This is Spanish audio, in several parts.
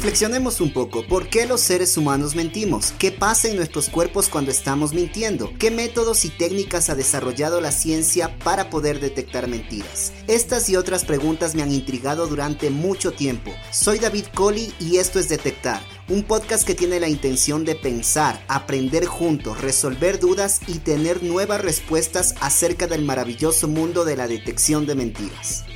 Reflexionemos un poco, ¿por qué los seres humanos mentimos? ¿Qué pasa en nuestros cuerpos cuando estamos mintiendo? ¿Qué métodos y técnicas ha desarrollado la ciencia para poder detectar mentiras? Estas y otras preguntas me han intrigado durante mucho tiempo. Soy David Coley y esto es Detectar, un podcast que tiene la intención de pensar, aprender juntos, resolver dudas y tener nuevas respuestas acerca del maravilloso mundo de la detección de mentiras.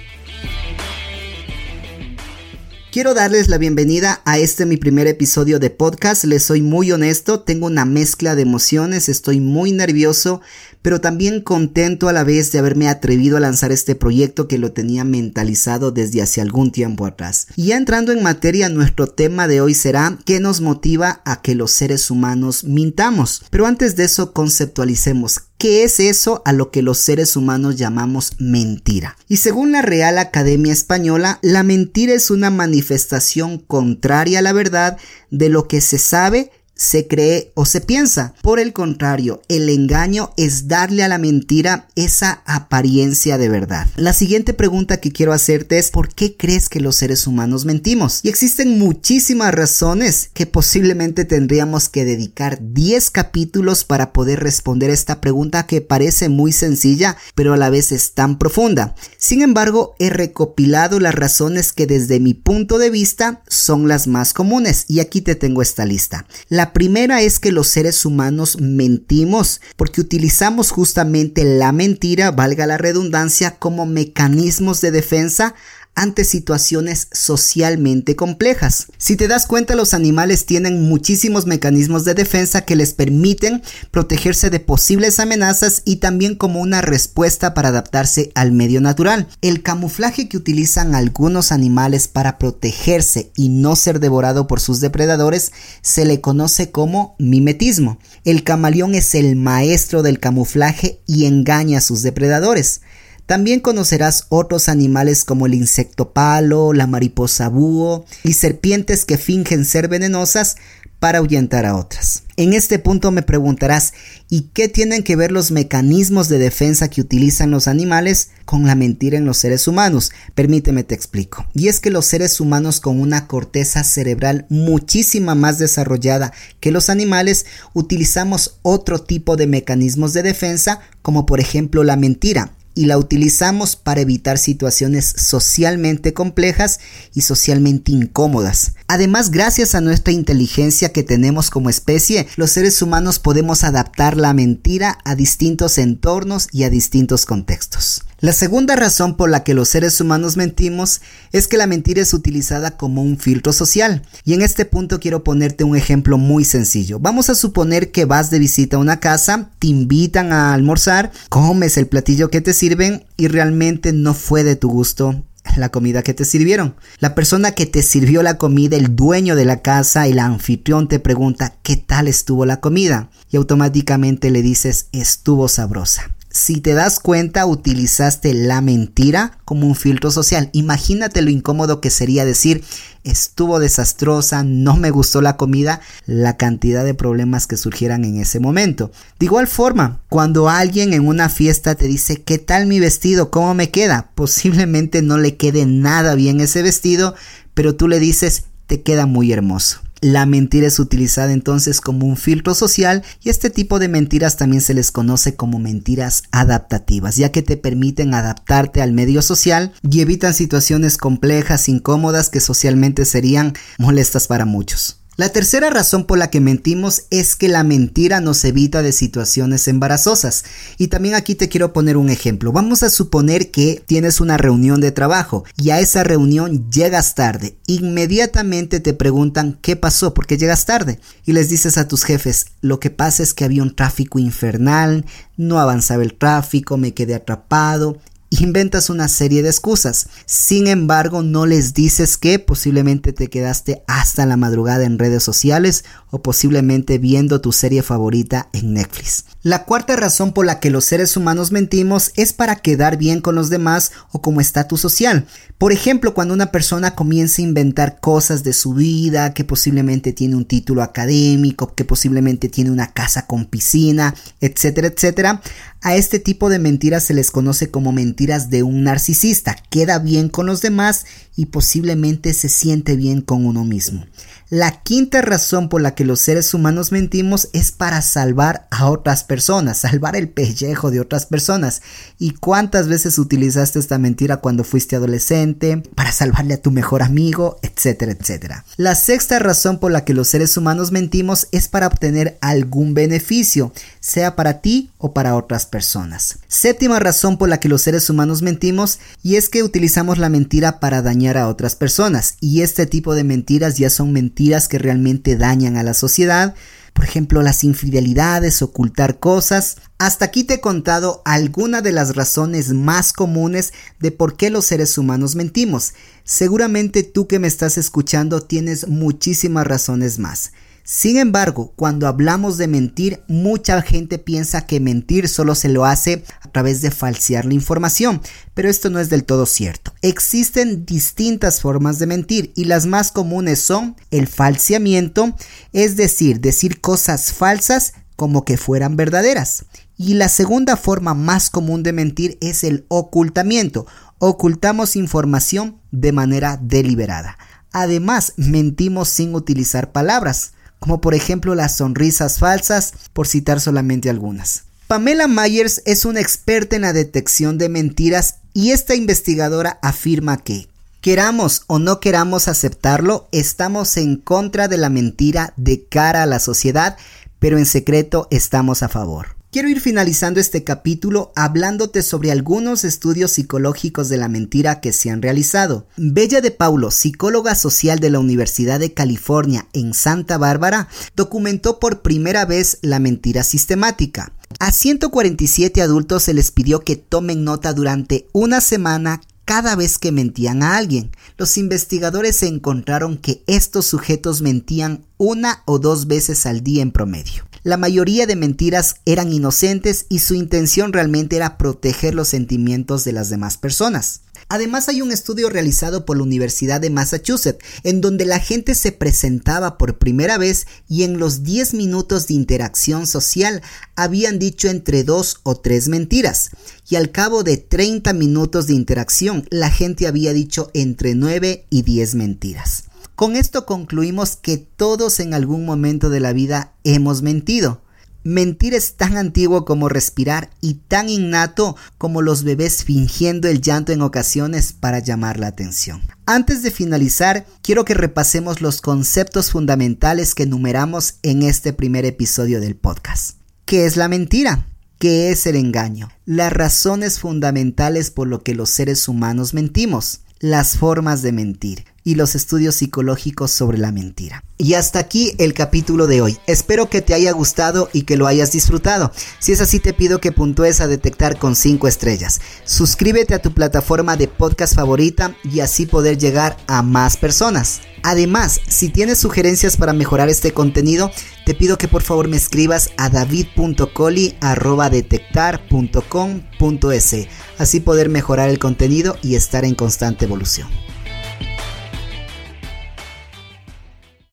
Quiero darles la bienvenida a este mi primer episodio de podcast. Les soy muy honesto, tengo una mezcla de emociones, estoy muy nervioso, pero también contento a la vez de haberme atrevido a lanzar este proyecto que lo tenía mentalizado desde hace algún tiempo atrás. Y ya entrando en materia, nuestro tema de hoy será qué nos motiva a que los seres humanos mintamos. Pero antes de eso, conceptualicemos ¿Qué es eso a lo que los seres humanos llamamos mentira? Y según la Real Academia Española, la mentira es una manifestación contraria a la verdad de lo que se sabe se cree o se piensa. Por el contrario, el engaño es darle a la mentira esa apariencia de verdad. La siguiente pregunta que quiero hacerte es ¿por qué crees que los seres humanos mentimos? Y existen muchísimas razones que posiblemente tendríamos que dedicar 10 capítulos para poder responder esta pregunta que parece muy sencilla, pero a la vez es tan profunda. Sin embargo, he recopilado las razones que desde mi punto de vista son las más comunes y aquí te tengo esta lista. La la primera es que los seres humanos mentimos porque utilizamos justamente la mentira, valga la redundancia, como mecanismos de defensa ante situaciones socialmente complejas. Si te das cuenta, los animales tienen muchísimos mecanismos de defensa que les permiten protegerse de posibles amenazas y también como una respuesta para adaptarse al medio natural. El camuflaje que utilizan algunos animales para protegerse y no ser devorado por sus depredadores se le conoce como mimetismo. El camaleón es el maestro del camuflaje y engaña a sus depredadores. También conocerás otros animales como el insecto palo, la mariposa búho y serpientes que fingen ser venenosas para ahuyentar a otras. En este punto me preguntarás, ¿y qué tienen que ver los mecanismos de defensa que utilizan los animales con la mentira en los seres humanos? Permíteme te explico. Y es que los seres humanos con una corteza cerebral muchísima más desarrollada que los animales utilizamos otro tipo de mecanismos de defensa como por ejemplo la mentira y la utilizamos para evitar situaciones socialmente complejas y socialmente incómodas. Además, gracias a nuestra inteligencia que tenemos como especie, los seres humanos podemos adaptar la mentira a distintos entornos y a distintos contextos. La segunda razón por la que los seres humanos mentimos es que la mentira es utilizada como un filtro social. Y en este punto quiero ponerte un ejemplo muy sencillo. Vamos a suponer que vas de visita a una casa, te invitan a almorzar, comes el platillo que te sirven y realmente no fue de tu gusto la comida que te sirvieron. La persona que te sirvió la comida, el dueño de la casa, el anfitrión te pregunta qué tal estuvo la comida y automáticamente le dices estuvo sabrosa. Si te das cuenta, utilizaste la mentira como un filtro social. Imagínate lo incómodo que sería decir, estuvo desastrosa, no me gustó la comida, la cantidad de problemas que surgieran en ese momento. De igual forma, cuando alguien en una fiesta te dice, ¿qué tal mi vestido? ¿Cómo me queda? Posiblemente no le quede nada bien ese vestido, pero tú le dices, te queda muy hermoso. La mentira es utilizada entonces como un filtro social y este tipo de mentiras también se les conoce como mentiras adaptativas, ya que te permiten adaptarte al medio social y evitan situaciones complejas, incómodas que socialmente serían molestas para muchos. La tercera razón por la que mentimos es que la mentira nos evita de situaciones embarazosas. Y también aquí te quiero poner un ejemplo. Vamos a suponer que tienes una reunión de trabajo y a esa reunión llegas tarde. Inmediatamente te preguntan qué pasó, por qué llegas tarde. Y les dices a tus jefes, lo que pasa es que había un tráfico infernal, no avanzaba el tráfico, me quedé atrapado inventas una serie de excusas. Sin embargo, no les dices que posiblemente te quedaste hasta la madrugada en redes sociales o posiblemente viendo tu serie favorita en Netflix. La cuarta razón por la que los seres humanos mentimos es para quedar bien con los demás o como estatus social. Por ejemplo, cuando una persona comienza a inventar cosas de su vida, que posiblemente tiene un título académico, que posiblemente tiene una casa con piscina, etcétera, etcétera, a este tipo de mentiras se les conoce como mentiras de un narcisista. Queda bien con los demás y posiblemente se siente bien con uno mismo. La quinta razón por la que los seres humanos mentimos es para salvar a otras personas, salvar el pellejo de otras personas. ¿Y cuántas veces utilizaste esta mentira cuando fuiste adolescente? Para salvarle a tu mejor amigo, etcétera, etcétera. La sexta razón por la que los seres humanos mentimos es para obtener algún beneficio, sea para ti o para otras personas. Séptima razón por la que los seres humanos mentimos y es que utilizamos la mentira para dañar a otras personas. Y este tipo de mentiras ya son mentiras que realmente dañan a la sociedad, por ejemplo las infidelidades, ocultar cosas. Hasta aquí te he contado algunas de las razones más comunes de por qué los seres humanos mentimos. Seguramente tú que me estás escuchando tienes muchísimas razones más. Sin embargo, cuando hablamos de mentir, mucha gente piensa que mentir solo se lo hace a través de falsear la información, pero esto no es del todo cierto. Existen distintas formas de mentir y las más comunes son el falseamiento, es decir, decir cosas falsas como que fueran verdaderas. Y la segunda forma más común de mentir es el ocultamiento. Ocultamos información de manera deliberada. Además, mentimos sin utilizar palabras como por ejemplo las sonrisas falsas, por citar solamente algunas. Pamela Myers es una experta en la detección de mentiras y esta investigadora afirma que, queramos o no queramos aceptarlo, estamos en contra de la mentira de cara a la sociedad, pero en secreto estamos a favor. Quiero ir finalizando este capítulo hablándote sobre algunos estudios psicológicos de la mentira que se han realizado. Bella de Paulo, psicóloga social de la Universidad de California en Santa Bárbara, documentó por primera vez la mentira sistemática. A 147 adultos se les pidió que tomen nota durante una semana cada vez que mentían a alguien. Los investigadores encontraron que estos sujetos mentían una o dos veces al día en promedio. La mayoría de mentiras eran inocentes y su intención realmente era proteger los sentimientos de las demás personas. Además hay un estudio realizado por la Universidad de Massachusetts en donde la gente se presentaba por primera vez y en los 10 minutos de interacción social habían dicho entre dos o tres mentiras y al cabo de 30 minutos de interacción la gente había dicho entre 9 y 10 mentiras. Con esto concluimos que todos en algún momento de la vida hemos mentido. Mentir es tan antiguo como respirar y tan innato como los bebés fingiendo el llanto en ocasiones para llamar la atención. Antes de finalizar, quiero que repasemos los conceptos fundamentales que enumeramos en este primer episodio del podcast. ¿Qué es la mentira? ¿Qué es el engaño? Las razones fundamentales por lo que los seres humanos mentimos. Las formas de mentir y los estudios psicológicos sobre la mentira. Y hasta aquí el capítulo de hoy. Espero que te haya gustado y que lo hayas disfrutado. Si es así, te pido que puntúes a detectar con 5 estrellas. Suscríbete a tu plataforma de podcast favorita y así poder llegar a más personas. Además, si tienes sugerencias para mejorar este contenido, te pido que por favor me escribas a david.coli.detectar.com.es, así poder mejorar el contenido y estar en constante evolución.